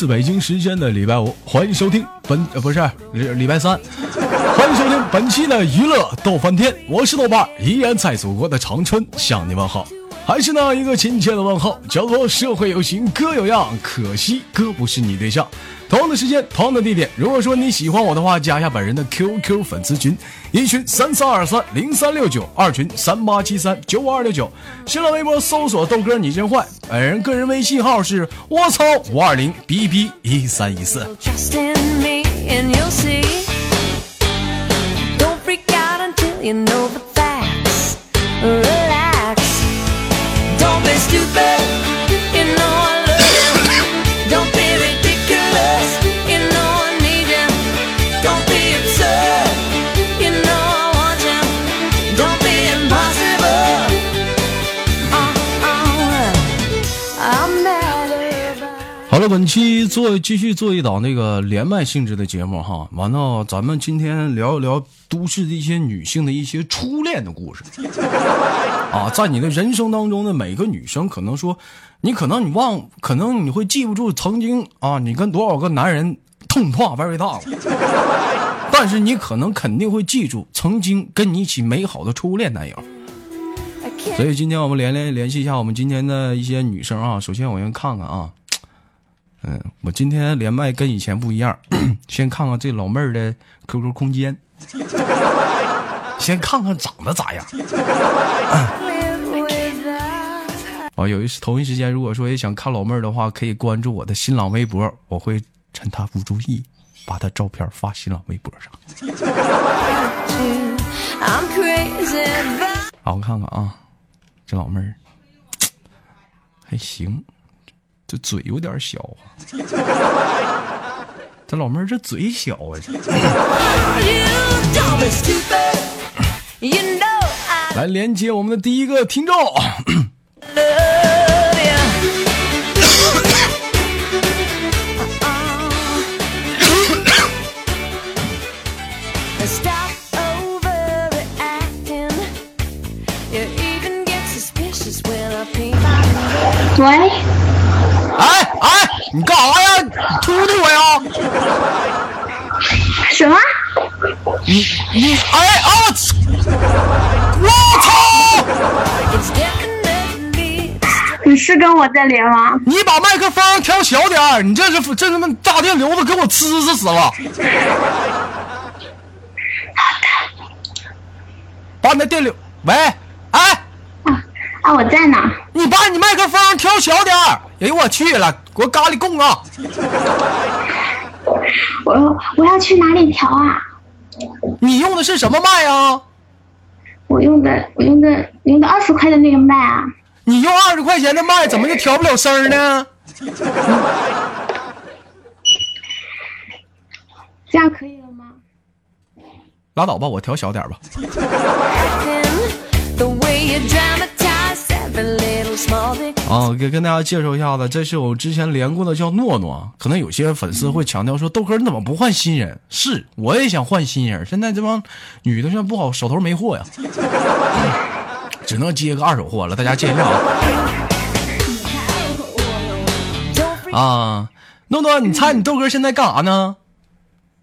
是北京时间的礼拜五，欢迎收听本呃不是礼礼拜三，欢迎收听本期的娱乐逗翻天，我是豆瓣，依然在祖国的长春向你问好，还是那一个亲切的问候，叫做社会有型哥有样，可惜哥不是你对象。同样的时间，同样的地点。如果说你喜欢我的话，加一下本人的 QQ 粉丝群，一群三三二三零三六九，二群三八七三九五二六九。新浪微博搜索豆哥你真坏，本人个人微信号是我操五二零 bb 一三一四。本期做继续做一档那个连麦性质的节目哈。完了，咱们今天聊一聊都市的一些女性的一些初恋的故事 啊。在你的人生当中的每个女生，可能说你可能你忘，可能你会记不住曾经啊，你跟多少个男人痛快 very 大，但是你可能肯定会记住曾经跟你一起美好的初恋男友。所以今天我们连连联系一下我们今天的一些女生啊。首先我先看看啊。嗯，我今天连麦跟以前不一样，先看看这老妹儿的 QQ 空间，先看看长得咋样。啊，有一同一时间，如果说也想看老妹儿的话，可以关注我的新浪微博，我会趁她不注意，把她照片发新浪微博上。好，我看看啊，这老妹儿还 行。这嘴有点小啊，这老妹儿这嘴小啊！来连接我们的第一个听众。喂。你干啥呀？突突我呀？什么？你你哎啊！我操！你是跟我在连吗？你把麦克风调小点儿，你这是这他妈大电流子给我呲死死了！把你的电流，喂，哎。啊，我在呢。你把你麦克风调小点儿。哎呦我去了，给我咖喱贡啊！我我要去哪里调啊？你用的是什么麦啊？我用的我用的用的二十块的那个麦啊。你用二十块钱的麦，怎么就调不了声呢？这样可以了吗？拉倒吧，我调小点吧。啊，给跟大家介绍一下子，这是我之前连过的，叫诺诺。可能有些粉丝会强调说：“豆哥，你怎么不换新人？”是，我也想换新人。现在这帮女的现在不好，手头没货呀，只能接个二手货了。大家见谅啊。啊，诺诺，你猜你豆哥现在干啥呢？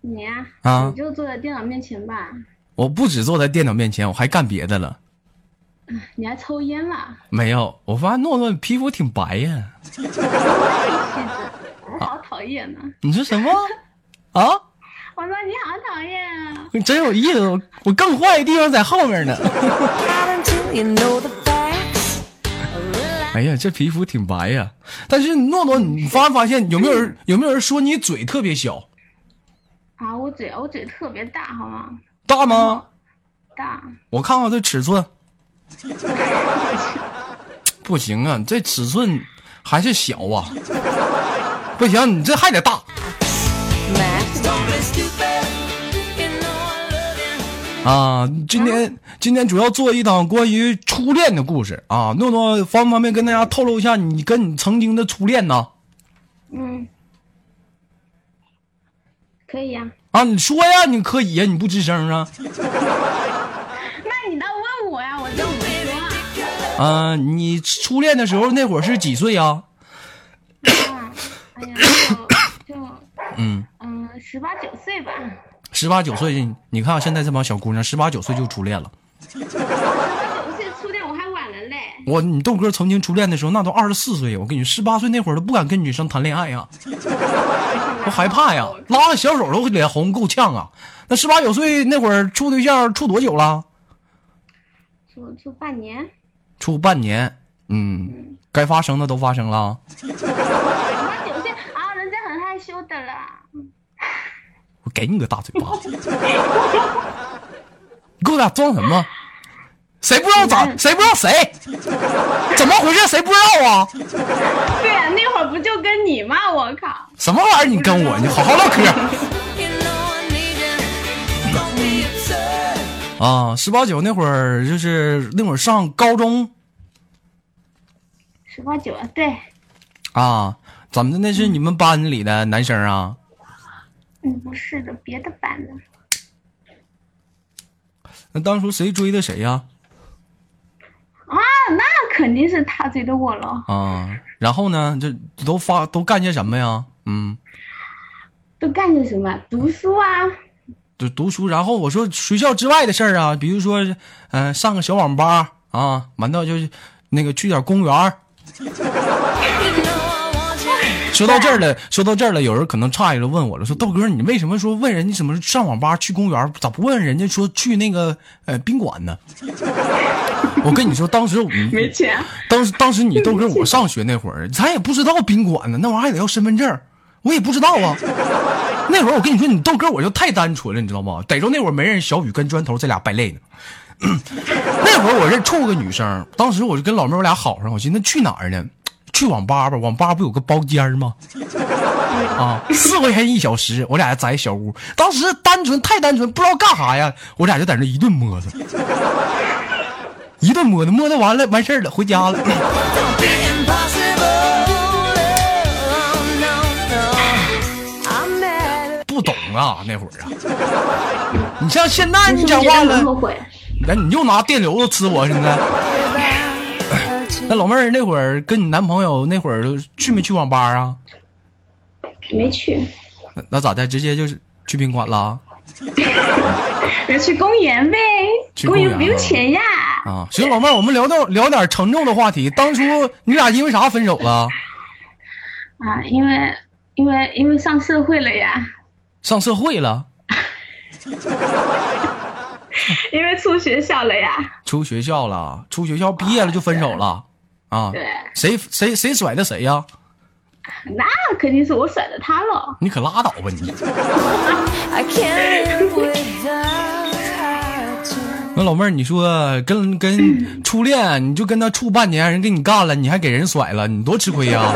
你呀，啊，你就坐在电脑面前吧。我不止坐在电脑面前，我还干别的了。你还抽烟了？没有，我发现诺诺皮肤挺白呀。我好讨厌呢。你说什么？啊？我说你好讨厌啊！你真有意思，我更坏的地方在后面呢。哎呀，这皮肤挺白呀。但是诺诺，你发没发现有没有人有没有人说你嘴特别小？啊，我嘴我嘴特别大，好吗？大吗？大。我看看这尺寸。不行啊，这尺寸还是小啊！不行，你这还得大。啊，今天今天主要做一档关于初恋的故事啊。诺诺方不方便跟大家透露一下你跟你曾经的初恋呢？嗯，可以呀。啊，你说呀，你可以呀，你不吱声啊？啊，你初恋的时候那会儿是几岁呀？哎呀，嗯，嗯，十八九岁吧。十八九岁，你看现在这帮小姑娘，十八九岁就初恋了。十八九岁初恋我还晚了嘞。我你豆哥曾经初恋的时候，那都二十四岁，我跟你十八岁那会儿都不敢跟女生谈恋爱呀，我害怕呀，拉个小手都脸红够呛啊。那十八九岁那会儿处对象处多久了？处处半年。处半年，嗯，该发生的都发生了。十八九岁啊，人家很害羞的啦。我给你个大嘴巴子！你 给我俩装什么？谁不知道咋？谁不知道谁？怎么回事？谁不知道啊？对呀、那会儿不就跟你吗？我靠！什么玩意儿？你跟我？你好好唠嗑啊！十八九那会儿就是那会儿上高中十八九啊，对，啊，怎么的？那是你们班里的男生啊？嗯，不是的，别的班的。那当初谁追的谁呀、啊，那肯定是他追的我了，啊？然后呢？这都发都干些什么呀？嗯，都干些什么？读书啊，就读书。然后我说学校之外的事儿啊，比如说，嗯、上个小网吧啊，完到就是那个去点公园. 说到这儿了，说到这儿了，有人可能诧异了，问我了，说豆哥，你为什么说问人家什么上网吧、去公园，咋不问人家说去那个呃宾馆呢？我跟你说，当时我没钱。当时当时你豆哥我上学那会儿，咱也不知道宾馆呢，那玩意儿还得要身份证，我也不知道啊。那会儿我跟你说，你豆哥我就太单纯了，你知道吗？逮着那会儿没人，小雨跟砖头这俩败类呢。那会儿我认处个女生，当时我就跟老妹我俩好上，我寻思去哪儿呢？去网吧吧，网吧不有个包间吗？啊，四块钱一小时，我俩在小屋。当时单纯太单纯，不知道干啥呀，我俩就在那一顿摸索，一顿摸索，摸索完了完事儿了，回家了。啊，那会儿啊，你像现在你讲话了？那你又拿电流子呲我，现在。那老妹儿那会儿跟你男朋友那会儿去没去网吧啊？没去，那那咋的？直接就是去宾馆了 那去公园呗，去公园公园不用钱呀。啊？行，老妹儿，我们聊到聊点沉重的话题。当初你俩因为啥分手了？啊，因为因为因为上社会了呀，上社会了，因为出学校了呀。出学校了，出学校毕业了就分手了啊？对，谁谁谁甩的谁呀、那肯定是我甩的他了。你可拉倒吧你.那老妹儿，你说跟跟初恋，你就跟他处半年，人给你干了，你还给人甩了，你多吃亏呀！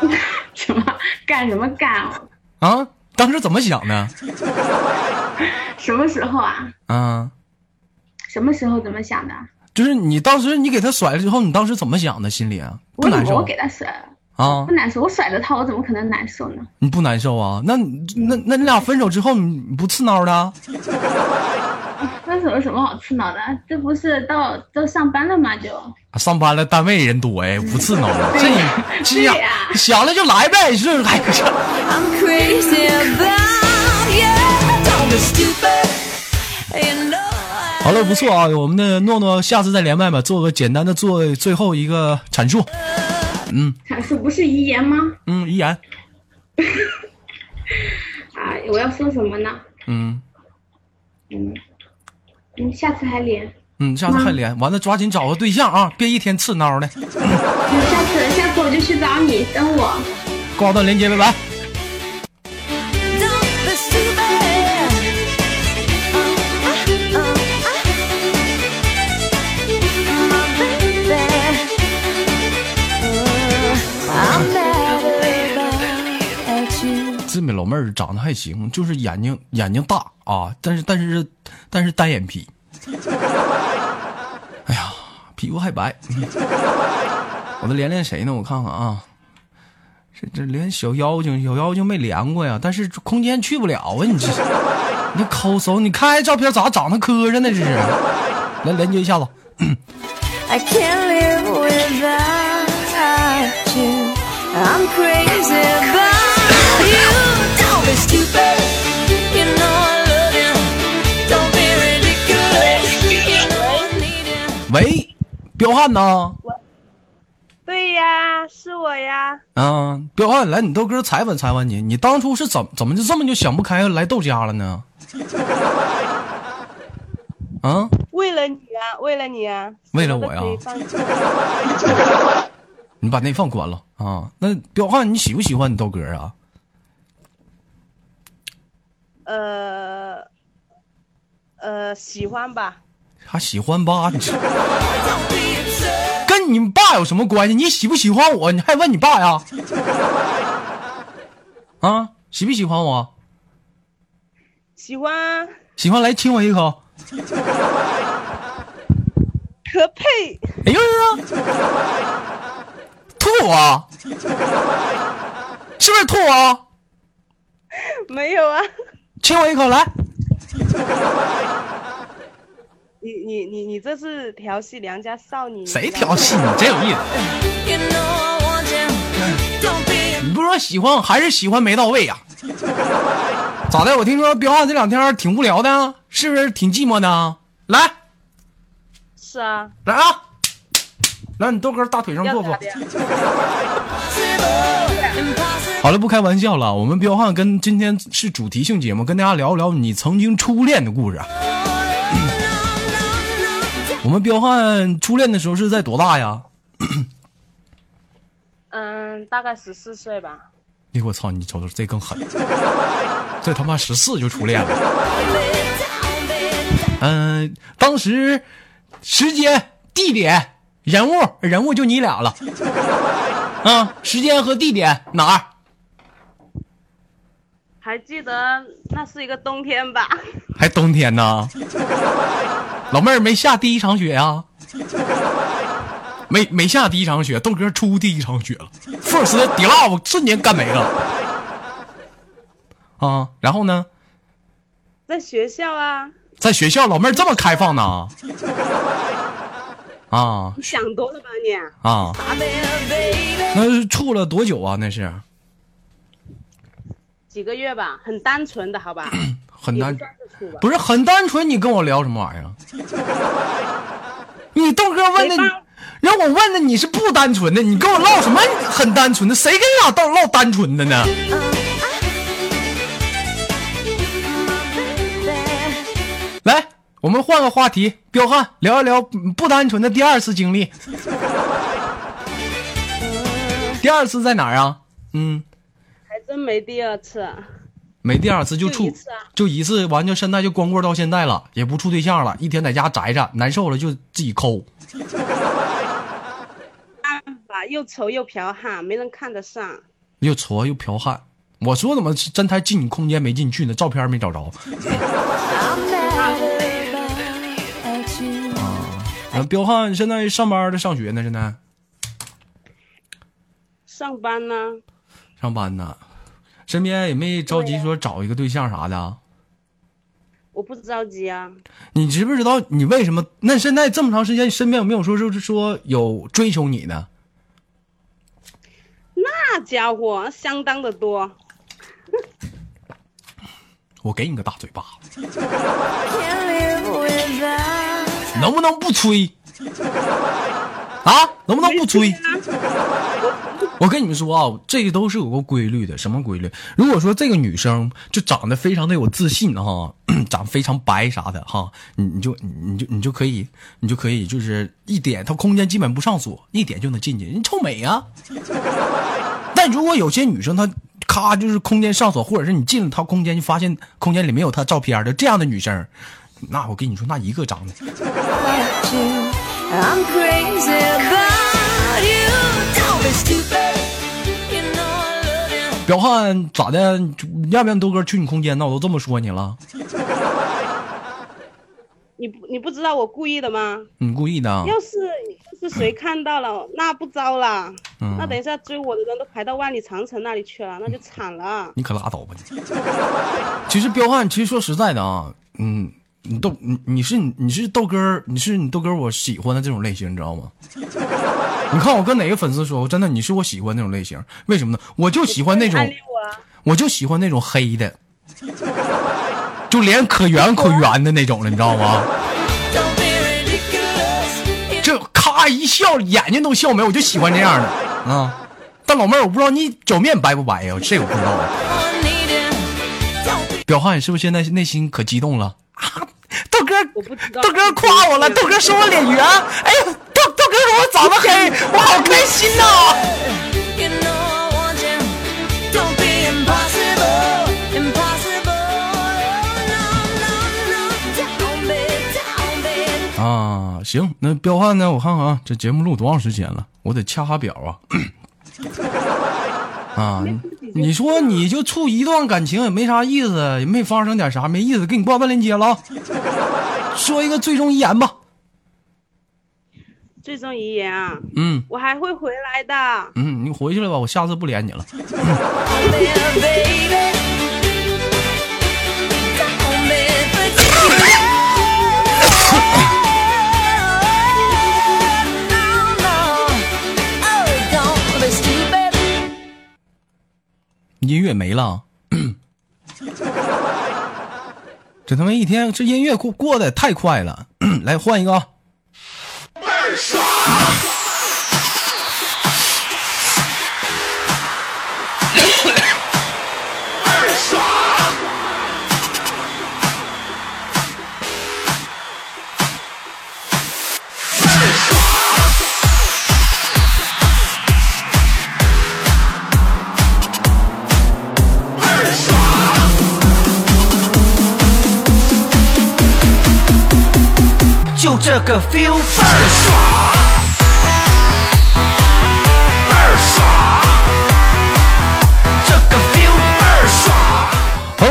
什么干什么干？啊，当时怎么想的？什么时候啊？啊，什么时候怎么想的？就是你当时你给他甩了之后，你当时怎么想的？心里啊，不难受么我给他甩了？啊不？难受，我甩了他，我怎么可能难受呢？你不难受啊？那那那你俩分手之后，你不刺挠的？啊分手有什么好刺挠的？这不是到都上班了吗？就上班了，单位人多哎，不刺挠了。这你这对呀想了就来呗，是哎呀好了，不错啊，我们的诺诺下次再连麦吧，做个简单的做最后一个阐述。嗯阐述不是遗言吗？嗯，遗言，啊，我要说什么呢？嗯嗯嗯，下次还连。嗯，下次还连，完了抓紧找个对象啊，别一天刺挠的。嗯下次下次我就去找你，等我。挂断连接，拜拜。Uh, uh, uh. Uh. 这美老妹儿长得还行，就是眼睛眼睛大啊，但是但是但是单眼皮。哎呀，皮肤还白。我再连连谁呢？我看看啊，这这连小妖精小妖精没连过呀，但是空间去不了啊！你这你抠搜，你看照片咋长得磕碜呢？这是，来连接一下子。I can't live without you. I'm crazy about 喂，彪悍呐？对呀，是我呀。啊，彪悍，来，你豆哥采访采访你，你当初是怎怎么就这么就想不开来豆家了呢？啊，为了你啊，为了你啊，为了我呀 你把那放关了啊？那彪悍，你喜不喜欢你豆哥啊？呃呃，喜欢吧？还喜欢吧？你.跟你爸有什么关系？你喜不喜欢我？你还问你爸呀？啊，喜不喜欢我？喜欢啊，喜欢来亲我一口。可配。哎呦呦！吐啊！是不是吐啊？没有啊，亲我一口来。你你你你这是调戏良家少女？谁调戏你？真有意思。你不说喜欢我，还是喜欢没到位呀、咋的？我听说彪悍这两天挺无聊的，是不是挺寂寞的？来是啊，来啊！来，你豆哥大腿上坐坐. 好了，不开玩笑了，我们彪悍跟今天是主题性节目，跟大家聊一聊你曾经初恋的故事。我们彪悍初恋的时候是在多大呀？嗯，大概十四岁吧。哎呦我操！你瞅瞅这更狠，这他妈十四就初恋了。嗯、当时时间、地点、人物，人物就你俩了。啊，时间和地点哪儿？还记得那是一个冬天吧？还冬天呢？老妹儿没下第一场雪呀、没没下第一场雪，豆哥出第一场雪了，first 的 d love 瞬间干没了。啊，然后呢，在学校啊，在学校老妹儿这么开放呢？啊你想多了吧你？啊.那是处了多久啊？那是几个月吧，很单纯的好吧？很单纯不，是很单纯。你跟我聊什么玩意儿？你豆哥问的让我问的你是不单纯的，你跟我唠什么很单纯的？谁跟你俩唠唠单纯的呢？来，我们换个话题，彪悍聊一聊不单纯的第二次经历。第二次在哪儿啊？嗯，还真没第二次。没第二次就处就一次啊就一次，完就现在就光棍到现在了，也不处对象了，一天在家宅着，难受了就自己抠。办法又丑又剽悍，没人看得上。又矬又剽悍。我说怎么真他进你空间没进去呢？照片没找着。彪悍现在上班的上学呢？现在上班呢，上班呢，身边也没着急说找一个对象啥的啊。我不着急啊。你知不知道你为什么？那现在这么长时间，身边有没有说就是说有追求你的？那家伙相当的多。我给你个大嘴巴子.能不能不吹？啊，能不能不吹？我跟你们说啊，这个都是有个规律的。什么规律？如果说这个女生就长得非常的有自信哈，长得非常白啥的哈，你你就你就你就可以，你就可以就是一点，她空间基本不上锁，一点就能进去，你臭美啊！但如果有些女生她咔就是空间上锁，或者是你进了她空间，就发现空间里没有她照片的这样的女生，那我跟你说，那一个长得 彪悍咋的？要不要豆哥去你空间？那我都这么说你了，你不你不知道我故意的吗？你故意的？啊要是要是谁看到了，那不糟了。嗯那等一下追我的人都排到万里长城那里去了，那就惨了。你可拉倒吧你！其实彪悍，其实说实在的啊，嗯，你豆你你是你是豆哥，你是你豆哥我喜欢的这种类型，你知道吗？你看我跟哪个粉丝说，我真的你是我喜欢那种类型，为什么呢？我就喜欢那种我就喜欢那种黑的，就脸可圆可圆的那种了，你知道吗.这咔一笑，眼睛都笑没，我就喜欢这样的啊。但老妹儿，我不知道你脚面白不白呀？这我不知道。Be 表汉，你是不是现在内心可激动了啊？豆哥豆哥夸我了，豆哥说我脸圆，哎呦，豆豆哥说我长得黑，我好开心呐、You know I want you. Don't be impossible, impossible. No, no, no. Don't be, don't be. 啊，行，那彪悍呢？我看看啊，这节目录多长时间了？我得掐下表啊。啊，你你说你就处一段感情也没啥意思，也没发生点啥没意思，给你挂断链接了啊。说一个最终遗言吧。最终遗言啊，嗯我还会回来的。嗯，你回去了吧，我下次不连你了。Oh. 音乐没了。这他妈一天，这音乐过过得也太快了。来换一个啊。就这个 feel 倍儿爽，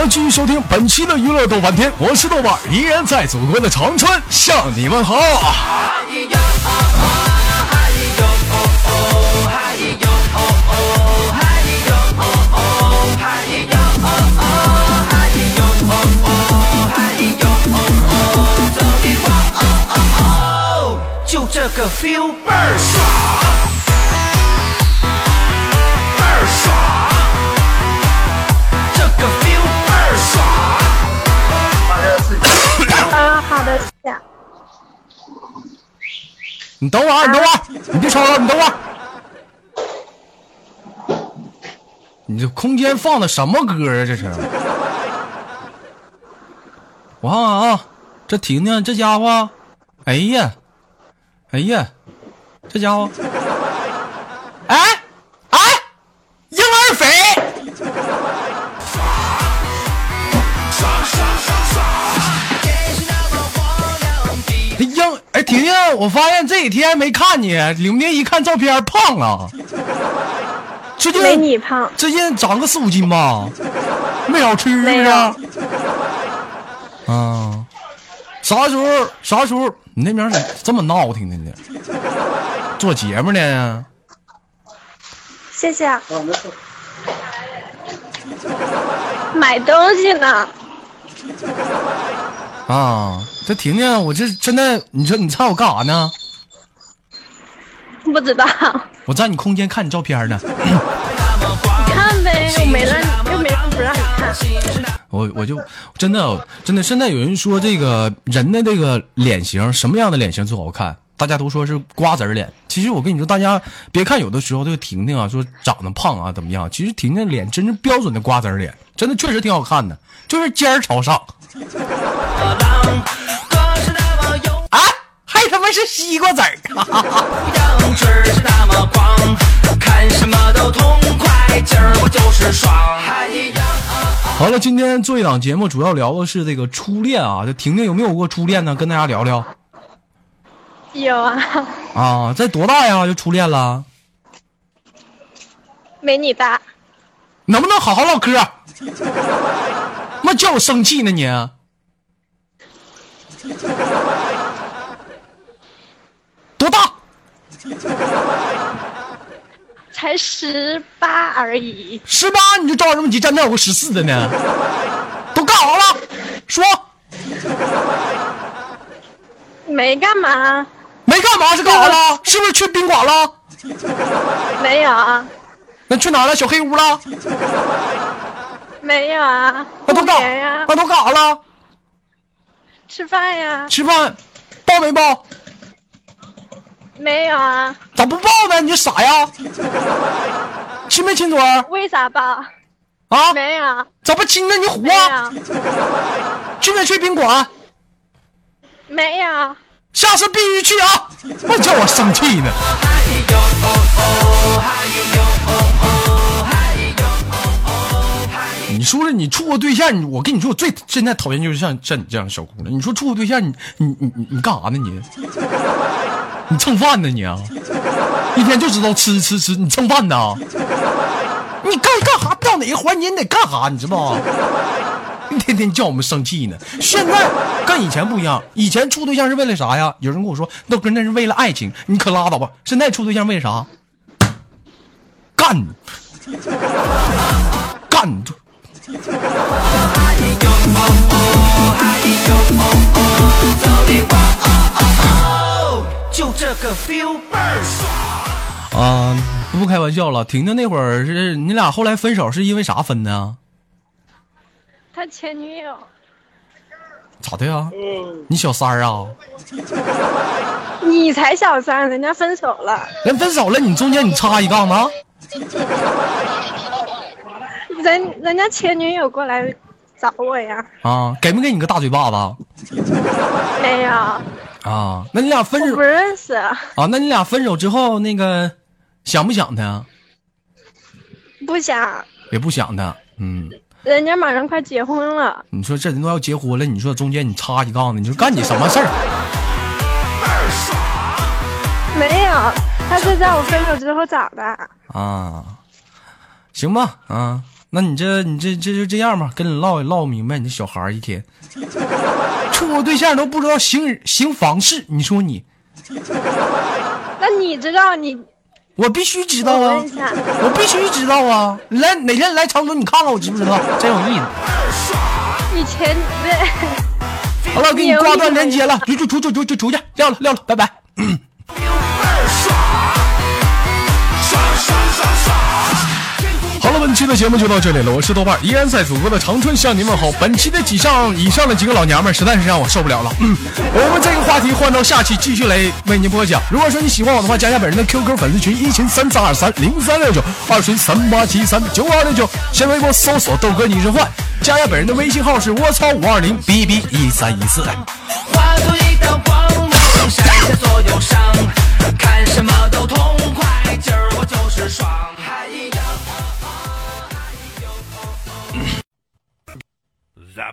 继续收听本期的娱乐逗翻天，我是豆瓣儿，依然在祖国的长春向你们好。就这个 feel 倍儿爽，啊，好的，谢谢。你等会儿，你等会儿，你别吵了，你等会儿。你这空间放的什么歌啊？这是？我看看啊，这婷婷这家伙，哎呀，哎呀，这家伙，哎哎，我发现这几天没看你，领兵一看照片胖了，最近没你胖，最近长个四五斤吧，没少吃。啊，啥时候啥时候你那边咋这么闹腾的呢？做节目呢？谢谢。买东西呢？啊，这婷婷，我这真的你说你猜我干啥呢？不知道，我在你空间看你照片呢。你看呗，又没让你，又没人不让你看。我我就真的真的，现在有人说这个人的这个脸型，什么样的脸型最好看？大家都说是瓜子儿脸。其实我跟你说，大家别看有的时候这个婷婷啊说长得胖啊怎么样，其实婷婷脸真是标准的瓜子儿脸，真的确实挺好看的，就是尖儿朝上。啊，还他妈是西瓜籽儿！样吃是那么狂，看什么都痛快，今儿我就是爽。好了，今天做一档节目，主要聊的是这个初恋啊。这婷婷有没有过初恋呢？跟大家聊聊有啊，啊。在多大呀就初恋了？没你大。能不能好好唠嗑？妈叫我生气呢你！多大？才十八而已，十八你就着什么急？站那有个十四的呢？都干啥了？说没干嘛。没干嘛是干啥了？是不是去宾馆了？没有啊，那去哪了？小黑屋了？没有啊，那都干过年呀，那都干啥了？吃饭呀，吃饭抱没抱？没有啊，咋不抱呢？你傻呀？亲没亲嘴儿为啥抱？啊？没有，咋不亲呢？你虎没啊？有，去没去宾馆？没有，下次必须去啊！我叫我生气呢。你说说，你处过对象？我跟你说，我最现在讨厌就是像像你这样的小姑娘。你说处过对象，你你你你干啥呢？你 你蹭饭呢你啊？一天就知道吃吃吃，你蹭饭呢？你干干啥？到哪个环节你得干啥？你知道吗？天天叫我们生气呢。现在跟以前不一样，以前处对象是为了啥呀？有人跟我说，那跟那是为了爱情，你可拉倒吧。现在处对象为啥？干，干！就这个 feel 倍儿爽。啊、不开玩笑了。婷婷那会儿是你俩后来分手是因为啥分的啊？他前女友，咋的呀？你小三儿啊？你才小三，人家分手了，人分手了，你中间你插一杠呢？人人家前女友过来找我呀，啊，给没给你个大嘴巴子？没有，啊，那你俩分手不认识，啊？那你俩分手之后，那个想不想他？不想，也不想他。嗯，人家马上快结婚了，你说这人都要结婚了，你说中间你插一杠子，你说干你什么事儿？没有，他是在我分手之后找的，啊，行吧，啊，那你这你这这就这样吧，跟你唠唠明白，你这小孩儿一天 处个对象都不知道行行房事，你说你，那你知道你？我必须知道啊我必须知道啊！你来哪天来长春，你看看我知不知道？真有意思。你前对，好了，给你挂断连接了，出出出出出出出去，撂了撂了，拜拜。本期的节目就到这里了，我是豆瓣，依然在祖国的长春向您问好。本期的几上以上的几个老娘们儿实在是让我受不了了，嗯，我们这个话题换到下期继续来为您播讲。如果说你喜欢我的话，加下本人的 QQ 粉丝群一群三三二三零三六九，二群三八七三九二六九，先微博搜索豆哥你是坏，加下本人的微信号是我操五二零 B B 一三一四。看什么都痛快，今儿我就是爽。